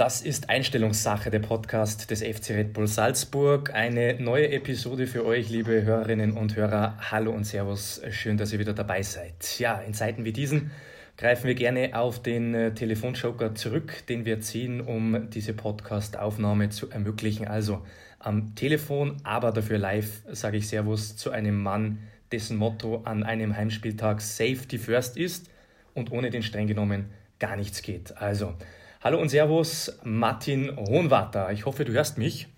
Das ist Einstellungssache, der Podcast des FC Red Bull Salzburg. Eine neue Episode für euch, liebe Hörerinnen und Hörer. Hallo und Servus, schön, dass ihr wieder dabei seid. Ja, in Zeiten wie diesen greifen wir gerne auf den äh, Telefonjoker zurück, den wir ziehen, um diese Podcast-Aufnahme zu ermöglichen. Also am Telefon, aber dafür live sage ich Servus zu einem Mann, dessen Motto an einem Heimspieltag Safety First ist und ohne den streng genommen gar nichts geht. Also Hallo und Servus, Martin Hohenwarter. Ich hoffe, du hörst mich.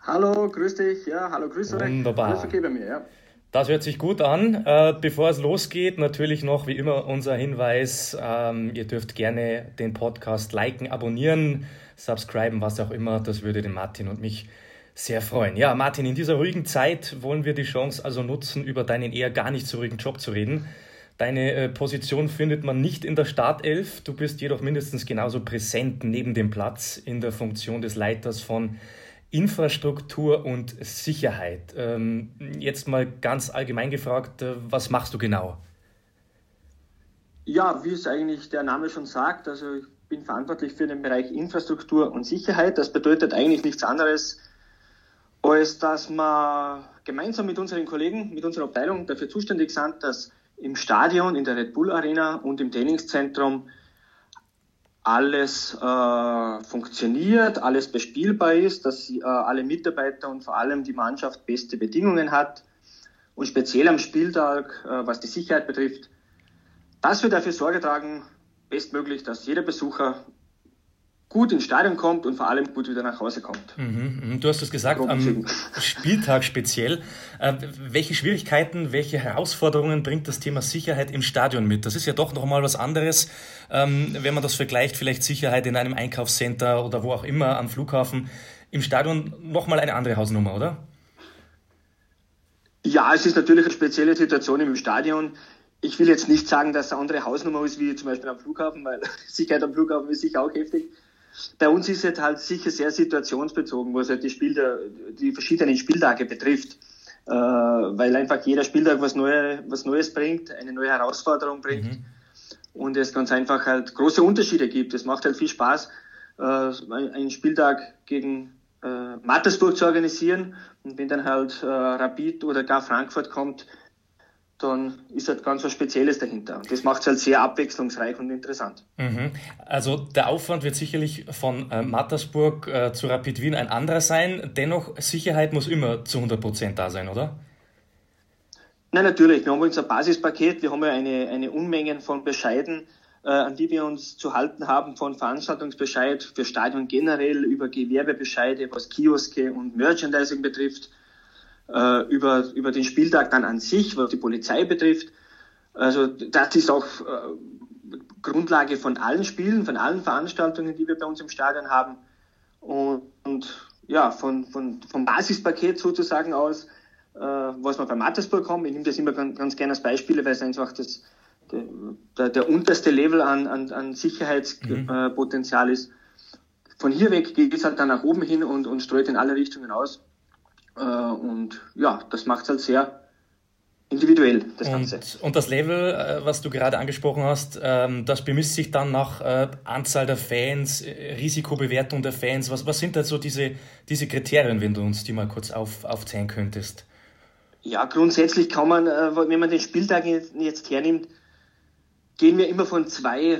Hallo, grüß dich. Ja, hallo, grüß euch. Wunderbar. Alles okay bei mir, ja. Das hört sich gut an. Äh, bevor es losgeht, natürlich noch wie immer unser Hinweis, ähm, ihr dürft gerne den Podcast liken, abonnieren, subscriben, was auch immer. Das würde den Martin und mich sehr freuen. Ja, Martin, in dieser ruhigen Zeit wollen wir die Chance also nutzen, über deinen eher gar nicht so ruhigen Job zu reden. Deine äh, Position findet man nicht in der Startelf. Du bist jedoch mindestens genauso präsent neben dem Platz in der Funktion des Leiters von Infrastruktur und Sicherheit. Ähm, jetzt mal ganz allgemein gefragt, äh, was machst du genau? Ja, wie es eigentlich der Name schon sagt, also ich bin verantwortlich für den Bereich Infrastruktur und Sicherheit. Das bedeutet eigentlich nichts anderes, als dass wir gemeinsam mit unseren Kollegen, mit unserer Abteilung dafür zuständig sind, dass im Stadion, in der Red Bull Arena und im Trainingszentrum alles äh, funktioniert, alles bespielbar ist, dass äh, alle Mitarbeiter und vor allem die Mannschaft beste Bedingungen hat. Und speziell am Spieltag, äh, was die Sicherheit betrifft, dass wir dafür Sorge tragen, bestmöglich, dass jeder Besucher gut ins Stadion kommt und vor allem gut wieder nach Hause kommt. Mhm, mhm. du hast es gesagt, am Spieltag speziell. Äh, welche Schwierigkeiten, welche Herausforderungen bringt das Thema Sicherheit im Stadion mit? Das ist ja doch nochmal was anderes, ähm, wenn man das vergleicht, vielleicht Sicherheit in einem Einkaufscenter oder wo auch immer am Flughafen. Im Stadion nochmal eine andere Hausnummer, oder? Ja, es ist natürlich eine spezielle Situation im Stadion. Ich will jetzt nicht sagen, dass es eine andere Hausnummer ist wie zum Beispiel am Flughafen, weil Sicherheit am Flughafen ist sicher auch heftig. Bei uns ist es halt sicher sehr situationsbezogen, was halt die, Spieltag, die verschiedenen Spieltage betrifft. Äh, weil einfach jeder Spieltag was, Neue, was Neues bringt, eine neue Herausforderung bringt. Mhm. Und es ganz einfach halt große Unterschiede gibt. Es macht halt viel Spaß, äh, einen Spieltag gegen äh, Mattersburg zu organisieren. Und wenn dann halt äh, Rapid oder gar Frankfurt kommt, dann ist halt ganz was Spezielles dahinter. Und das macht es halt sehr abwechslungsreich und interessant. Mhm. Also der Aufwand wird sicherlich von äh, Mattersburg äh, zu Rapid Wien ein anderer sein. Dennoch, Sicherheit muss immer zu 100 Prozent da sein, oder? Nein, natürlich. Wir haben unser Basispaket. Wir haben ja eine, eine Unmengen von Bescheiden, äh, an die wir uns zu halten haben, von Veranstaltungsbescheid für Stadion generell über Gewerbebescheide, was Kioske und Merchandising betrifft äh, über, über den Spieltag dann an sich, was die Polizei betrifft. Also das ist auch äh, Grundlage von allen Spielen, von allen Veranstaltungen, die wir bei uns im Stadion haben. Und, und ja, von, von, vom Basispaket sozusagen aus, äh, was wir bei Mattersburg haben, ich nehme das immer ganz, ganz gerne als Beispiele, weil es einfach das, der, der unterste Level an, an, an Sicherheitspotenzial mhm. ist. Von hier weg geht es halt dann nach oben hin und, und streut in alle Richtungen aus. Äh, und ja, das macht es halt sehr individuell, das und, Ganze. Und das Level, äh, was du gerade angesprochen hast, ähm, das bemisst sich dann nach äh, Anzahl der Fans, Risikobewertung der Fans. Was, was sind da so diese, diese Kriterien, wenn du uns die mal kurz auf, aufzählen könntest? Ja, grundsätzlich kann man, wenn man den Spieltag jetzt hernimmt, gehen wir immer von zwei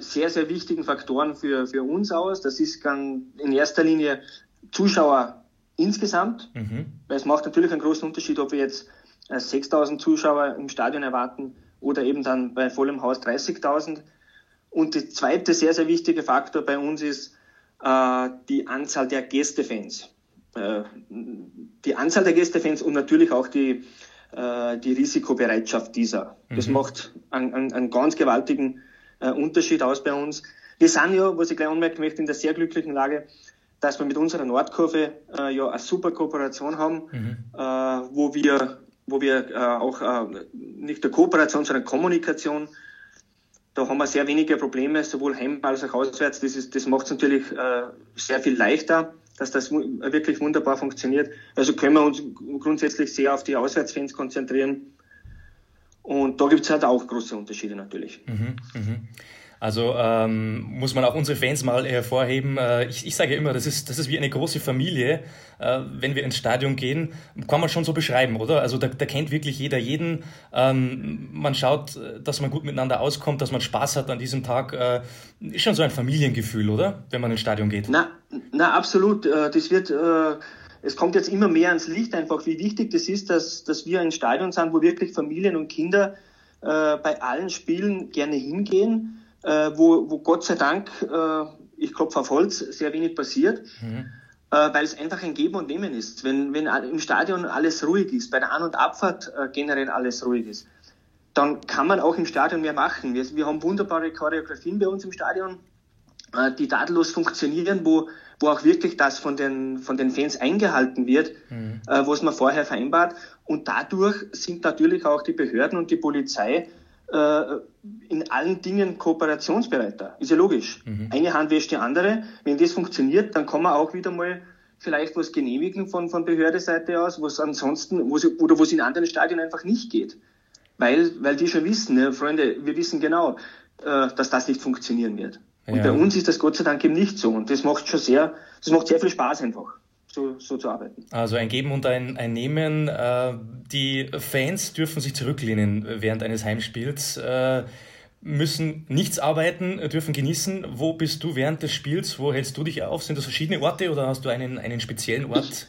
sehr, sehr wichtigen Faktoren für, für uns aus. Das ist dann in erster Linie Zuschauer insgesamt, mhm. weil es macht natürlich einen großen Unterschied, ob wir jetzt 6.000 äh, Zuschauer im Stadion erwarten oder eben dann bei vollem Haus 30.000. Und der zweite sehr, sehr wichtige Faktor bei uns ist äh, die Anzahl der Gästefans. Äh, die Anzahl der Gästefans und natürlich auch die, äh, die Risikobereitschaft dieser. Mhm. Das macht einen, einen, einen ganz gewaltigen äh, Unterschied aus bei uns. Wir sind ja, was ich gleich anmerken möchte, in der sehr glücklichen Lage, dass wir mit unserer Nordkurve äh, ja eine super Kooperation haben, mhm. äh, wo wir, wo wir äh, auch äh, nicht der Kooperation, sondern Kommunikation, da haben wir sehr wenige Probleme, sowohl heim als auch auswärts. Das, ist, das macht es natürlich äh, sehr viel leichter, dass das wirklich wunderbar funktioniert. Also können wir uns grundsätzlich sehr auf die Auswärtsfans konzentrieren. Und da gibt es halt auch große Unterschiede natürlich. Mhm, mh. Also ähm, muss man auch unsere Fans mal hervorheben. Äh, ich, ich sage immer, das ist, das ist wie eine große Familie. Äh, wenn wir ins Stadion gehen, kann man schon so beschreiben, oder? Also da, da kennt wirklich jeder jeden. Ähm, man schaut, dass man gut miteinander auskommt, dass man Spaß hat an diesem Tag. Äh, ist schon so ein Familiengefühl, oder? Wenn man ins Stadion geht. Na, na absolut. Äh, das wird... Äh es kommt jetzt immer mehr ans Licht einfach, wie wichtig das ist, dass, dass wir ein Stadion sind, wo wirklich Familien und Kinder äh, bei allen Spielen gerne hingehen äh, wo, wo Gott sei Dank, äh, ich klopfe auf Holz, sehr wenig passiert, mhm. äh, weil es einfach ein Geben und Nehmen ist. Wenn, wenn im Stadion alles ruhig ist, bei der An- und Abfahrt äh, generell alles ruhig ist, dann kann man auch im Stadion mehr machen. Wir, wir haben wunderbare Choreografien bei uns im Stadion, äh, die tadellos funktionieren, wo, wo auch wirklich das von den, von den Fans eingehalten wird, mhm. äh, was man vorher vereinbart. Und dadurch sind natürlich auch die Behörden und die Polizei in allen Dingen kooperationsbereiter. Ist ja logisch. Mhm. Eine Hand wäscht die andere. Wenn das funktioniert, dann kann man auch wieder mal vielleicht was genehmigen von, von Behördeseite aus, was ansonsten, wo sie, oder wo es in anderen Stadien einfach nicht geht. Weil, weil die schon wissen, ja, Freunde, wir wissen genau, äh, dass das nicht funktionieren wird. Und ja. bei uns ist das Gott sei Dank eben nicht so. Und das macht schon sehr, das macht sehr viel Spaß einfach so, so zu arbeiten. Also ein Geben und ein, ein Nehmen. Äh, die Fans dürfen sich zurücklehnen während eines Heimspiels, äh, müssen nichts arbeiten, dürfen genießen. Wo bist du während des Spiels? Wo hältst du dich auf? Sind das verschiedene Orte oder hast du einen, einen speziellen Ort? Ich,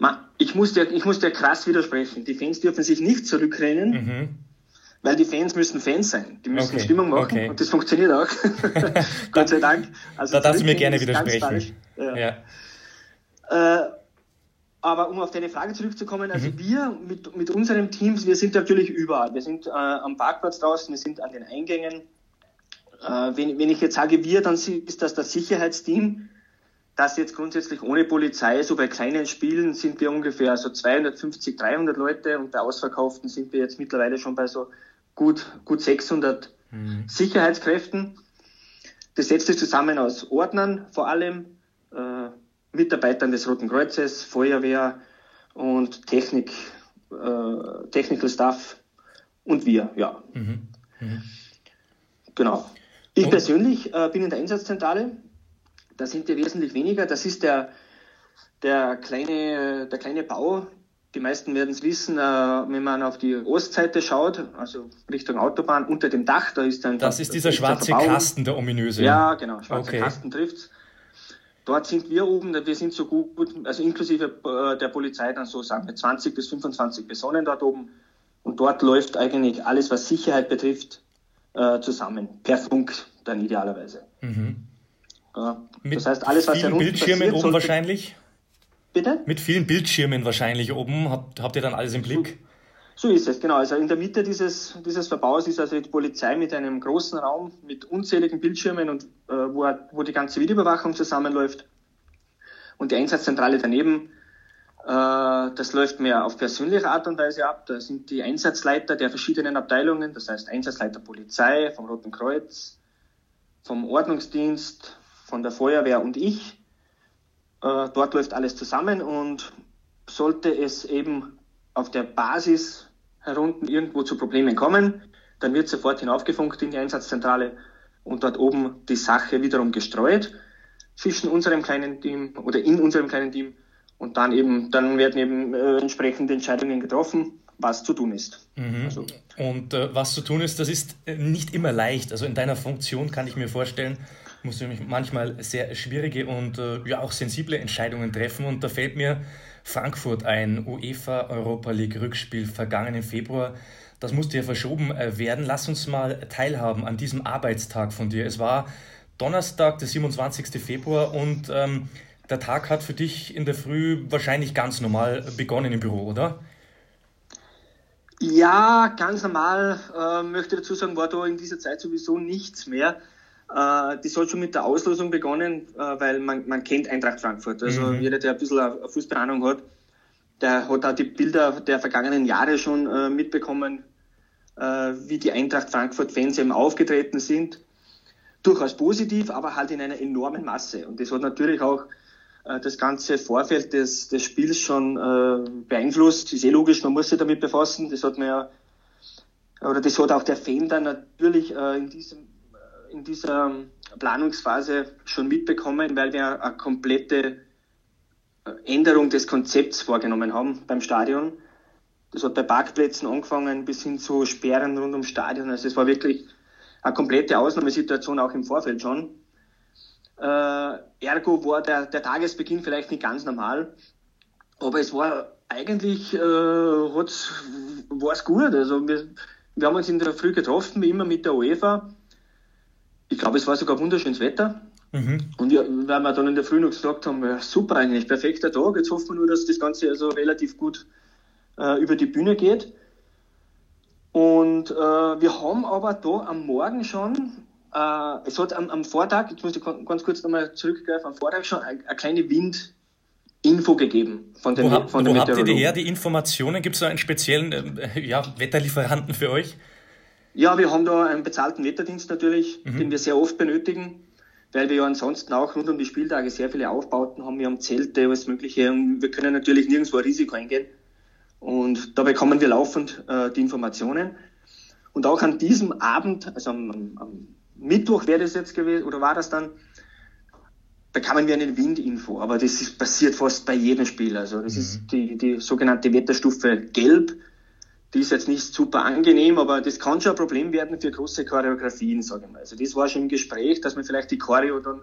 ma, ich, muss dir, ich muss dir krass widersprechen. Die Fans dürfen sich nicht zurücklehnen. Mhm weil die Fans müssen Fans sein. Die müssen okay, Stimmung machen okay. und das funktioniert auch. Gott sei Dank. Also da darfst du mir gerne widersprechen. Ja. ja. Äh, aber um auf deine Frage zurückzukommen, also mhm. wir mit, mit unserem Team, wir sind natürlich überall. Wir sind äh, am Parkplatz draußen, wir sind an den Eingängen. Äh, wenn, wenn ich jetzt sage wir, dann ist das das Sicherheitsteam, das jetzt grundsätzlich ohne Polizei, so bei kleinen Spielen sind wir ungefähr so 250, 300 Leute und bei Ausverkauften sind wir jetzt mittlerweile schon bei so gut, gut 600 mhm. Sicherheitskräften. Das setzt sich zusammen aus Ordnern vor allem, äh, Mitarbeitern des Roten Kreuzes, Feuerwehr und Technik, äh, Technical Staff und wir, ja. Mhm. Mhm. Genau. Ich und? persönlich äh, bin in der Einsatzzentrale. Da sind wir wesentlich weniger. Das ist der, der, kleine, der kleine Bau. Die meisten werden es wissen, äh, wenn man auf die Ostseite schaut, also Richtung Autobahn, unter dem Dach, da ist dann. Das ist dieser schwarze Kasten, der ominöse. Ja, genau, schwarze okay. Kasten trifft's. Dort sind wir oben, wir sind so gut, also inklusive äh, der Polizei dann so sagen wir 20 bis 25 Personen dort oben. Und dort läuft eigentlich alles, was Sicherheit betrifft, äh, zusammen. Per Funk dann idealerweise. Mhm. Ja, das heißt, alles, was vielen Bildschirmen passiert, oben wahrscheinlich? Bitte? Mit vielen Bildschirmen wahrscheinlich oben. Habt, habt ihr dann alles im Blick? So ist es, genau. Also in der Mitte dieses, dieses Verbaus ist also die Polizei mit einem großen Raum mit unzähligen Bildschirmen und äh, wo, wo die ganze Videoüberwachung zusammenläuft. Und die Einsatzzentrale daneben, äh, das läuft mehr auf persönliche Art und Weise ab. Da sind die Einsatzleiter der verschiedenen Abteilungen, das heißt Einsatzleiter Polizei, vom Roten Kreuz, vom Ordnungsdienst, von der Feuerwehr und ich. Äh, dort läuft alles zusammen und sollte es eben auf der Basis herunten irgendwo zu Problemen kommen, dann wird sofort hinaufgefunkt in die Einsatzzentrale und dort oben die Sache wiederum gestreut zwischen unserem kleinen Team oder in unserem kleinen Team und dann eben, dann werden eben äh, entsprechende Entscheidungen getroffen, was zu tun ist. Mhm. Also, und äh, was zu tun ist, das ist äh, nicht immer leicht. Also in deiner Funktion kann ich mir vorstellen, musst du manchmal sehr schwierige und äh, ja auch sensible Entscheidungen treffen und da fällt mir Frankfurt ein UEFA Europa League Rückspiel vergangenen Februar. Das musste ja verschoben äh, werden. Lass uns mal teilhaben an diesem Arbeitstag von dir. Es war Donnerstag, der 27. Februar und ähm, der Tag hat für dich in der Früh wahrscheinlich ganz normal begonnen im Büro, oder? Ja, ganz normal. Äh, möchte dazu sagen, war da in dieser Zeit sowieso nichts mehr. Äh, die soll schon mit der Auslosung begonnen, äh, weil man, man kennt Eintracht Frankfurt. Also mhm. jeder, der ein bisschen eine Fußballahnung hat, der hat auch die Bilder der vergangenen Jahre schon äh, mitbekommen, wie die Eintracht Frankfurt-Fans eben aufgetreten sind. Durchaus positiv, aber halt in einer enormen Masse. Und das hat natürlich auch das ganze Vorfeld des, des Spiels schon beeinflusst. Ist eh logisch, man muss sich damit befassen. Das hat man ja, oder das hat auch der Fan dann natürlich in diesem in dieser Planungsphase schon mitbekommen, weil wir eine komplette äh, Änderung des Konzepts vorgenommen haben beim Stadion. Das hat bei Parkplätzen angefangen bis hin zu Sperren rund ums Stadion. Also es war wirklich eine komplette Ausnahmesituation auch im Vorfeld schon. Äh, ergo war der, der Tagesbeginn vielleicht nicht ganz normal, aber es war eigentlich äh, war es gut. Also wir, wir haben uns in der Früh getroffen, wie immer mit der UEFA. Ich glaube, es war sogar wunderschönes Wetter. Mhm. Und wir, weil wir dann in der Früh noch gesagt haben, ja, super eigentlich, perfekter Tag. Jetzt hoffen wir nur, dass das Ganze also relativ gut äh, über die Bühne geht. Und äh, wir haben aber da am Morgen schon, äh, es hat am, am Vortag, jetzt muss ich ganz kurz nochmal zurückgreifen, am Vortag schon eine, eine kleine Windinfo gegeben von den, wo, von wo habt ihr die her, die Informationen? Gibt es da einen speziellen äh, ja, Wetterlieferanten für euch? Ja, wir haben da einen bezahlten Wetterdienst natürlich, mhm. den wir sehr oft benötigen, weil wir ja ansonsten auch rund um die Spieltage sehr viele Aufbauten haben. Wir haben Zelte, alles Mögliche und wir können natürlich nirgendwo ein Risiko eingehen. Und da bekommen wir laufend äh, die Informationen. Und auch an diesem Abend, also am, am Mittwoch wäre das jetzt gewesen, oder war das dann, bekamen wir eine Windinfo. Aber das ist passiert fast bei jedem Spiel. Also das mhm. ist die, die sogenannte Wetterstufe Gelb. Die ist jetzt nicht super angenehm, aber das kann schon ein Problem werden für große Choreografien, sage ich mal. Also das war schon im Gespräch, dass wir vielleicht die Choreo dann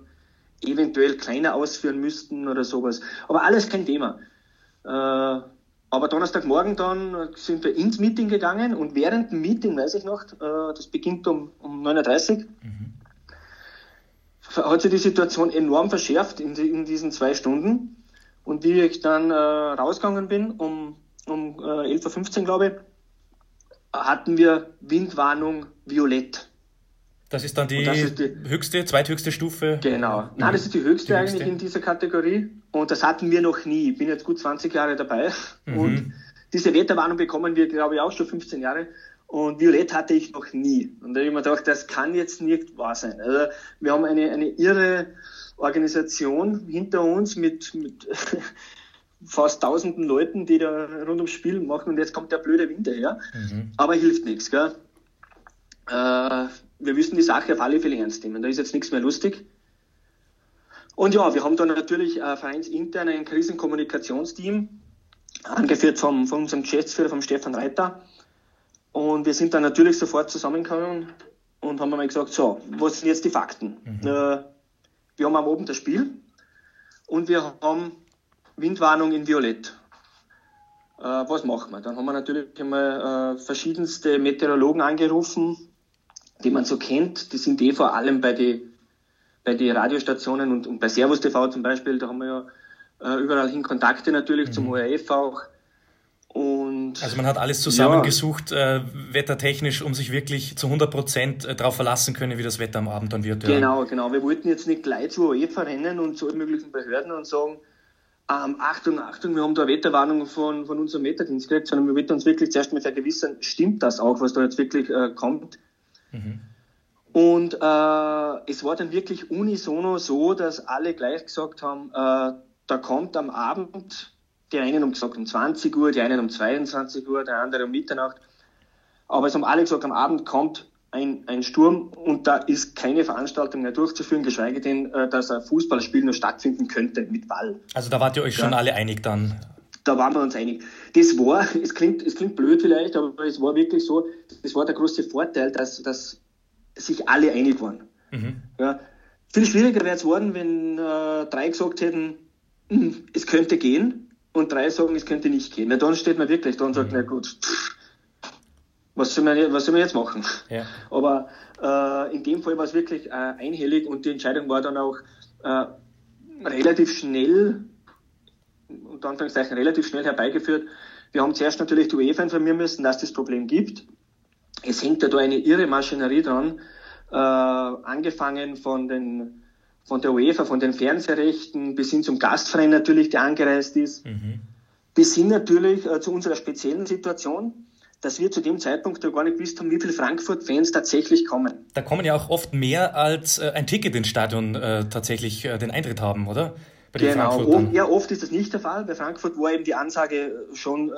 eventuell kleiner ausführen müssten oder sowas. Aber alles kein Thema. Äh, aber Donnerstagmorgen dann sind wir ins Meeting gegangen und während dem Meeting, weiß ich noch, äh, das beginnt um, um 9.30 Uhr, mhm. hat sich die Situation enorm verschärft in, in diesen zwei Stunden. Und wie ich dann äh, rausgegangen bin, um, um äh, 11.15 Uhr, glaube ich, hatten wir Windwarnung violett. Das ist dann die, ist die höchste, zweithöchste Stufe? Genau. Nein, das ist die höchste, die eigentlich höchste. in dieser Kategorie. Und das hatten wir noch nie. Ich bin jetzt gut 20 Jahre dabei. Mhm. Und diese Wetterwarnung bekommen wir, glaube ich, auch schon 15 Jahre. Und Violett hatte ich noch nie. Und da habe ich mir gedacht, das kann jetzt nicht wahr sein. Also wir haben eine, eine irre Organisation hinter uns mit, mit fast tausenden Leuten, die da rund ums Spiel machen und jetzt kommt der blöde Winter her. Mhm. Aber hilft nichts. Gell? Äh, wir müssen die Sache auf alle Fälle ernst nehmen. Da ist jetzt nichts mehr lustig. Und ja, wir haben dann natürlich äh, vereinsintern ein Krisenkommunikationsteam, angeführt vom, von unserem Geschäftsführer, vom Stefan Reiter. Und wir sind dann natürlich sofort zusammengekommen und haben einmal gesagt, so, was sind jetzt die Fakten? Mhm. Äh, wir haben am Abend das Spiel und wir haben Windwarnung in Violett. Äh, was machen wir? Dann haben wir natürlich einmal äh, verschiedenste Meteorologen angerufen, die man so kennt, die sind eh vor allem bei den bei die Radiostationen und, und bei Servus TV zum Beispiel, da haben wir ja äh, überall hin Kontakte natürlich mhm. zum ORF auch. Und also man hat alles zusammengesucht, ja. äh, wettertechnisch, um sich wirklich zu 100 Prozent äh, darauf verlassen können, wie das Wetter am Abend dann wird. Ja. Genau, genau. Wir wollten jetzt nicht gleich zu UEFA rennen und zu allen möglichen Behörden und sagen, ähm, Achtung, Achtung, wir haben da eine Wetterwarnung von, von unserem Wetterdienst gekriegt, sondern wir wollten uns wirklich zuerst mal vergewissern, stimmt das auch, was da jetzt wirklich äh, kommt. Mhm. Und äh, es war dann wirklich unisono so, dass alle gleich gesagt haben, äh, da kommt am Abend, die einen haben gesagt um 20 Uhr, die einen um 22 Uhr, der andere um Mitternacht. Aber es haben alle gesagt, am Abend kommt ein, ein Sturm und da ist keine Veranstaltung mehr durchzuführen, geschweige denn, äh, dass ein Fußballspiel nur stattfinden könnte mit Ball. Also da wart ihr euch ja. schon alle einig dann? Da waren wir uns einig. Das war, es klingt, es klingt blöd vielleicht, aber es war wirklich so, das war der große Vorteil, dass, dass sich alle einig waren. Mhm. Ja, viel schwieriger wäre es worden, wenn äh, drei gesagt hätten, hm, es könnte gehen und drei sagen, es könnte nicht gehen. Na, dann steht man wirklich da und sagt, mhm. na gut, pff, was soll man, was soll man jetzt machen? Ja. Aber äh, in dem Fall war es wirklich äh, einhellig und die Entscheidung war dann auch äh, relativ schnell, unter Anführungszeichen relativ schnell herbeigeführt. Wir haben zuerst natürlich die UEFA informieren müssen, dass das Problem gibt es hängt ja da eine irre Maschinerie dran, äh, angefangen von den von der UEFA, von den Fernsehrechten bis hin zum Gastverein natürlich, der angereist ist, mhm. bis hin natürlich äh, zu unserer speziellen Situation, dass wir zu dem Zeitpunkt ja gar nicht gewusst haben, wie viele Frankfurt-Fans tatsächlich kommen. Da kommen ja auch oft mehr als äh, ein Ticket ins Stadion äh, tatsächlich äh, den Eintritt haben, oder? genau, ja, oft ist das nicht der Fall. Bei Frankfurt war eben die Ansage schon äh,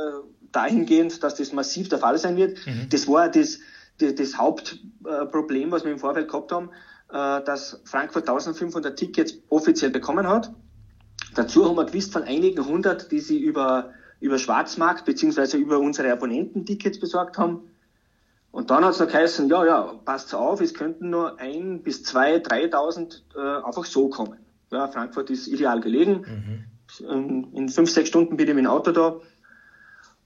dahingehend, dass das massiv der Fall sein wird. Mhm. Das war das, das, das Hauptproblem, was wir im Vorfeld gehabt haben. äh, dass Frankfurt 1500 Tickets offiziell bekommen hat. Dazu haben wir gewusst von einigen hundert, die sie über, über Schwarzmarkt beziehungsweise über unsere Abonnenten Tickets besorgt haben. Und dann hat es noch geheißen, ja, ja, passt auf, es könnten nur ein bis zwei, dreitausend äh, einfach so kommen. Ja, Frankfurt ist ideal gelegen. Mhm. In fünf, sechs Stunden bin ich mit dem Auto da.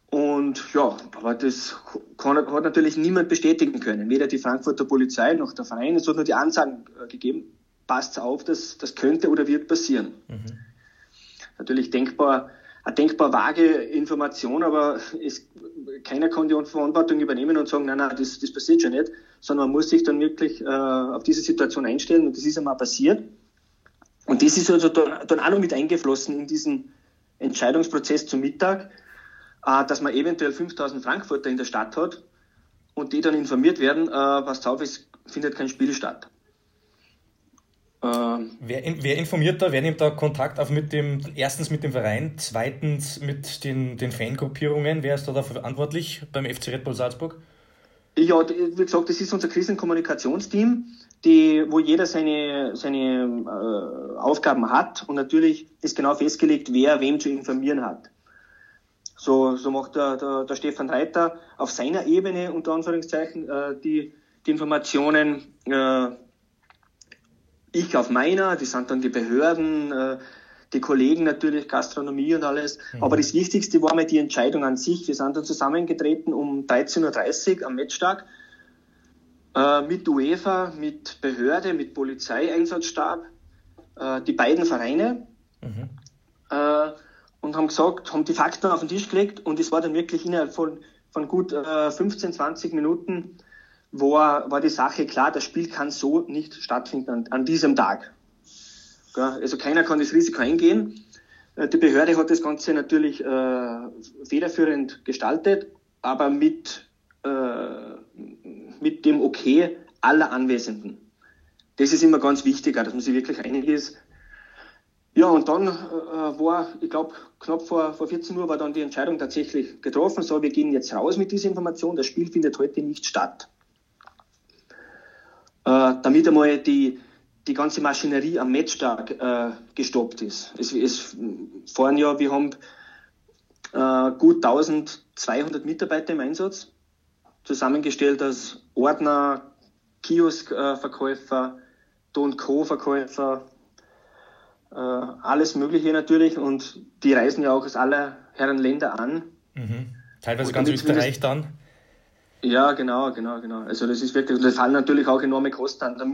Und ja, aber das kann, hat natürlich niemand bestätigen können. Weder die Frankfurter Polizei noch der Verein. Es hat nur die Ansagen äh, gegeben, passt auf, das, das könnte oder wird passieren. Mhm. Natürlich denkbar, eine denkbar vage Information, aber es, keiner kann die Verantwortung übernehmen und sagen, nein, nein, das, das passiert schon nicht, sondern man muss sich dann wirklich äh, auf diese Situation einstellen und das ist einmal passiert. Und das ist also dann, auch noch mit eingeflossen in diesen Entscheidungsprozess zum Mittag äh, dass man eventuell 5000 Frankfurter in der Stadt hat und die dann informiert werden, äh, was auf, es findet kein Spiel statt. Ähm, wer, wer, informiert da, wer nimmt da Kontakt auf mit dem, erstens mit dem Verein, zweitens mit den, den Fangruppierungen, wer ist da, da verantwortlich beim FC Red Bull Salzburg? Ja, wie gesagt, das ist unser Krisenkommunikationsteam, die, wo jeder seine, seine äh, Aufgaben hat und natürlich ist genau festgelegt, wer wem zu informieren hat. So, so macht der, der, der Stefan Reiter auf seiner Ebene unter Anführungszeichen äh, die, die Informationen. Äh, ich auf meiner, die sind dann die Behörden, äh, die Kollegen natürlich, Gastronomie und alles. Mhm. Aber das Wichtigste war mir die Entscheidung an sich. Wir sind dann zusammengetreten um 13.30 Uhr am Matchtag äh, mit UEFA, mit Behörde, mit Polizeieinsatzstab, äh, die beiden Vereine. Mhm. Äh, und haben gesagt, haben die Fakten auf den Tisch gelegt und es war dann wirklich innerhalb von, von gut äh, 15, 20 Minuten war, war die Sache klar, das Spiel kann so nicht stattfinden an, an diesem Tag. Also keiner kann das Risiko eingehen. Äh, die Behörde hat das Ganze natürlich äh, federführend gestaltet, aber mit, äh, mit dem Okay aller Anwesenden. Das ist immer ganz wichtig, dass man sich wirklich einig ist, ja, und dann äh, war, ich glaube, knapp vor, vor 14 Uhr war dann die Entscheidung tatsächlich getroffen, so, wir gehen jetzt raus mit dieser Information, das Spiel findet heute nicht statt. Äh, damit einmal die, die ganze Maschinerie am Matchtag äh, gestoppt ist. Es, es fahren ja, wir haben äh, gut 1200 Mitarbeiter im Einsatz, zusammengestellt aus Ordner, Kioskverkäufer, Don Co-Verkäufer, äh, alles Mögliche natürlich und die reisen ja auch aus aller Herren Länder an. Mhm. Teilweise ganz Österreich dann. Ja, genau, genau, genau. Also das ist wirklich, da fallen natürlich auch enorme Kosten an.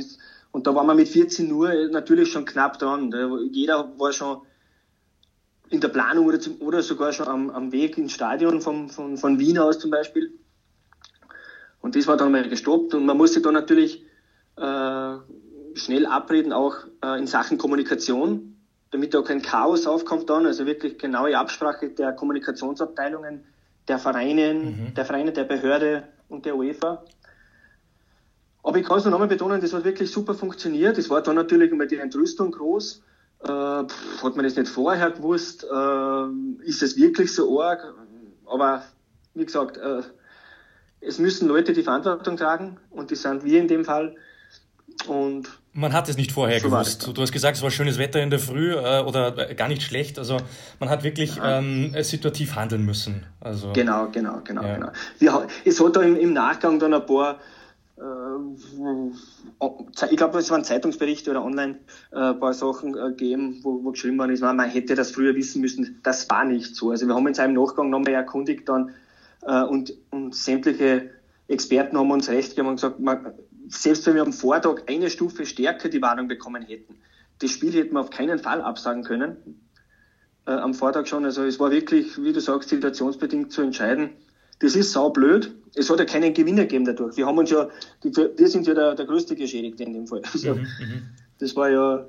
Und da waren wir mit 14 Uhr natürlich schon knapp dran. Jeder war schon in der Planung oder, zum, oder sogar schon am, am Weg ins Stadion vom, von, von Wien aus zum Beispiel. Und das war dann mal gestoppt und man musste da natürlich äh, schnell abreden, auch äh, in Sachen Kommunikation, damit da kein Chaos aufkommt dann, also wirklich genaue Absprache der Kommunikationsabteilungen, der Vereine, mhm. der Vereine, der Behörde und der UEFA. Aber ich kann es noch einmal betonen, das hat wirklich super funktioniert. Es war dann natürlich immer die Entrüstung groß. Äh, hat man das nicht vorher gewusst? Äh, ist es wirklich so arg? Aber wie gesagt, äh, es müssen Leute die Verantwortung tragen und die sind wir in dem Fall. Und man hat es nicht vorher so gewusst. Du hast gesagt, es war schönes Wetter in der Früh äh, oder äh, gar nicht schlecht. Also man hat wirklich ähm, situativ handeln müssen. Also, genau, genau, genau, ja. genau. Wir, es hat da im, im, Nachgang dann ein paar, äh, ich glaube, es waren Zeitungsberichte oder online äh, ein paar Sachen äh, gegeben, wo, wo geschrieben worden ist, man, man hätte das früher wissen müssen. Das war nicht so. Also wir haben uns im Nachgang nochmal erkundigt dann äh, und, und sämtliche Experten haben uns recht gegeben und gesagt, man, selbst wenn wir am Vortag eine Stufe stärker die Warnung bekommen hätten, das Spiel hätten wir auf keinen Fall absagen können. Äh, am Vortag schon. Also es war wirklich, wie du sagst, situationsbedingt zu entscheiden. Das ist saublöd. Es hat ja keinen Gewinner gegeben dadurch. Wir haben uns ja, wir sind ja der, der größte Geschädigte in dem Fall. Also, mhm, das war ja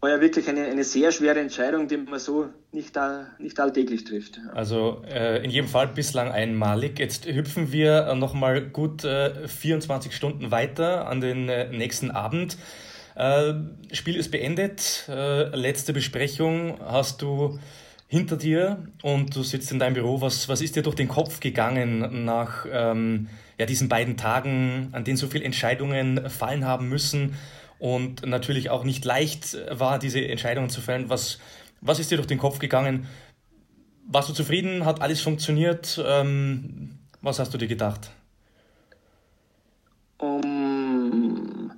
war ja wirklich eine, eine sehr schwere Entscheidung, die man so nicht, nicht alltäglich trifft. Also äh, in jedem Fall bislang einmalig. Jetzt hüpfen wir äh, nochmal gut äh, 24 Stunden weiter an den äh, nächsten Abend. Äh, Spiel ist beendet. Äh, letzte Besprechung hast du hinter dir und du sitzt in deinem Büro. Was, was ist dir durch den Kopf gegangen nach ähm, ja, diesen beiden Tagen, an denen so viele Entscheidungen fallen haben müssen? Und natürlich auch nicht leicht war, diese Entscheidungen zu fällen. Was, was ist dir durch den Kopf gegangen? Warst du zufrieden? Hat alles funktioniert? Ähm, was hast du dir gedacht? Um,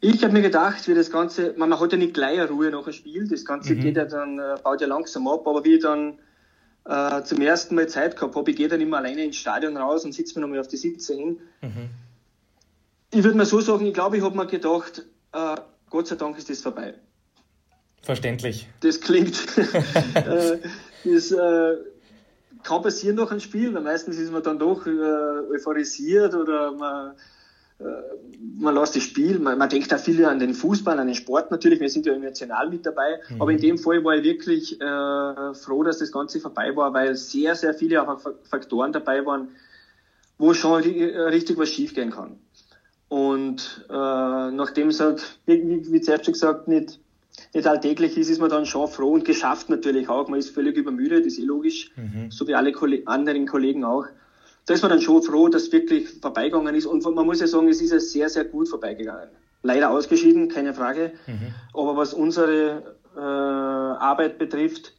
ich habe mir gedacht, wie das Ganze, man, man hat ja nicht gleich eine Ruhe nach dem Spiel, das Ganze mhm. geht ja dann, äh, baut ja langsam ab, aber wie ich dann äh, zum ersten Mal Zeit gehabt habe, ich gehe dann immer alleine ins Stadion raus und sitze mir nochmal auf die Sitze hin. Mhm. Ich würde mal so sagen, ich glaube, ich habe mir gedacht, äh, Gott sei Dank ist das vorbei. Verständlich. Das klingt, äh, das äh, kann passieren nach einem Spiel, weil meistens ist man dann doch äh, euphorisiert oder man äh, man lässt das Spiel, man, man denkt da viel an den Fußball, an den Sport natürlich, wir sind ja emotional mit dabei, mhm. aber in dem Fall war ich wirklich äh, froh, dass das Ganze vorbei war, weil sehr, sehr viele auch Faktoren dabei waren, wo schon richtig was schiefgehen kann. Und äh, nachdem es halt, wie, wie zuerst schon gesagt, nicht, nicht alltäglich ist, ist man dann schon froh und geschafft natürlich auch. Man ist völlig übermüdet, ist eh logisch, mhm. so wie alle Kolle anderen Kollegen auch da ist man dann schon froh, dass wirklich vorbeigegangen ist. Und man muss ja sagen, es ist ja sehr, sehr gut vorbeigegangen. Leider ausgeschieden, keine Frage. Mhm. Aber was unsere äh, Arbeit betrifft,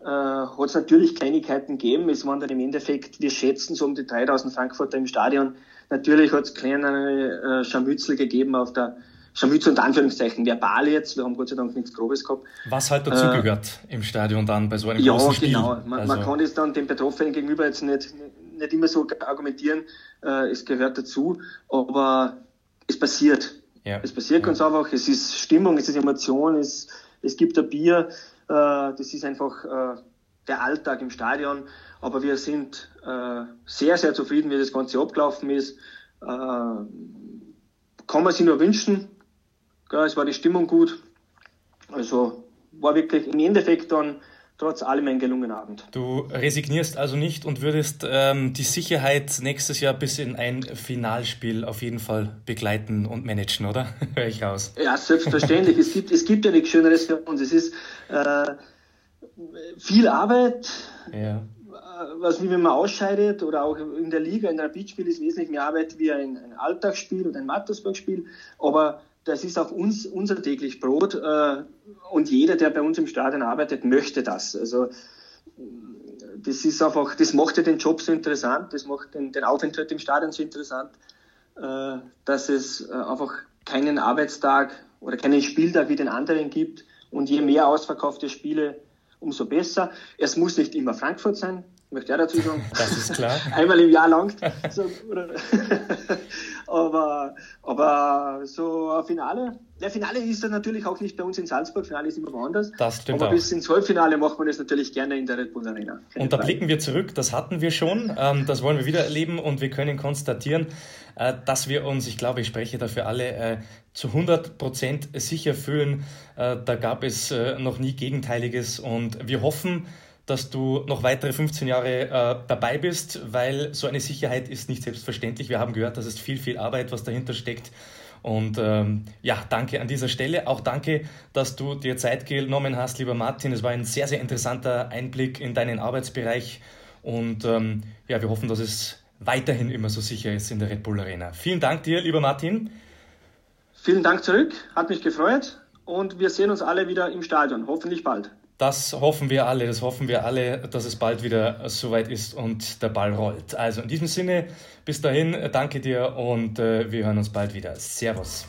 äh, hat es natürlich Kleinigkeiten gegeben. Es waren dann im Endeffekt, wir schätzen so um die 3000 Frankfurter im Stadion. Natürlich hat es kleine äh, Scharmützel gegeben auf der Scharmützel und Anführungszeichen verbal jetzt. Wir haben Gott sei Dank nichts Grobes gehabt. Was halt dazugehört äh, im Stadion dann bei so einem ja, großen Spiel. Ja, genau. Man, also. man kann das dann den Betroffenen gegenüber jetzt nicht, nicht immer so argumentieren, äh, es gehört dazu, aber es passiert. Ja. Es passiert ja. ganz einfach, es ist Stimmung, es ist Emotion, es, es gibt ein Bier, äh, das ist einfach äh, der Alltag im Stadion, aber wir sind äh, sehr, sehr zufrieden, wie das Ganze abgelaufen ist. Äh, kann man sich nur wünschen. Ja, es war die Stimmung gut. Also war wirklich im Endeffekt dann trotz allem ein gelungener Abend. Du resignierst also nicht und würdest ähm, die Sicherheit nächstes Jahr bis in ein Finalspiel auf jeden Fall begleiten und managen, oder? Höre ich raus. Ja, selbstverständlich. es, gibt, es gibt ja nichts Schöneres für uns. Es ist äh, viel Arbeit. Ja. Äh, was wie wenn man ausscheidet oder auch in der Liga, in der Beachspiel ist wesentlich mehr Arbeit wie ein, ein Alltagsspiel oder ein Mattersburg-Spiel. Aber das ist auch uns, unser täglich Brot. Äh, und jeder, der bei uns im Stadion arbeitet, möchte das. Also, das ist einfach, das macht ja den Job so interessant, das macht den, den Aufenthalt im Stadion so interessant, äh, dass es äh, einfach keinen Arbeitstag oder keinen Spieltag wie den anderen gibt. Und je mehr ausverkaufte Spiele, umso besser. Es muss nicht immer Frankfurt sein, möchte ich dazu sagen. Das ist klar. Einmal im Jahr langt. So, aber, aber so ein Finale. Der Finale ist dann natürlich auch nicht bei uns in Salzburg. Finale ist immer woanders. Das stimmt aber auch. bis ins Halbfinale macht man das natürlich gerne in der Red Bull Arena. Keine und da Frage. blicken wir zurück. Das hatten wir schon. Ähm, das wollen wir wieder erleben und wir können konstatieren, äh, dass wir uns, ich glaube, ich spreche dafür alle, äh, zu 100 Prozent sicher fühlen. Äh, da gab es noch nie Gegenteiliges und wir hoffen, dass du noch weitere 15 Jahre äh, dabei bist, weil so eine Sicherheit ist nicht selbstverständlich. Wir haben gehört, dass es viel, viel Arbeit, was dahinter steckt. Und ähm, ja, danke an dieser Stelle. Auch danke, dass du dir Zeit genommen hast, lieber Martin. Es war ein sehr, sehr interessanter Einblick in deinen Arbeitsbereich. Und ähm, ja, wir hoffen, dass es weiterhin immer so sicher ist in der Red Bull Arena. Vielen Dank dir, lieber Martin. Vielen Dank zurück, hat mich gefreut und wir sehen uns alle wieder im Stadion, hoffentlich bald. Das hoffen wir alle, das hoffen wir alle, dass es bald wieder soweit ist und der Ball rollt. Also in diesem Sinne, bis dahin, danke dir und äh, wir hören uns bald wieder. Servus.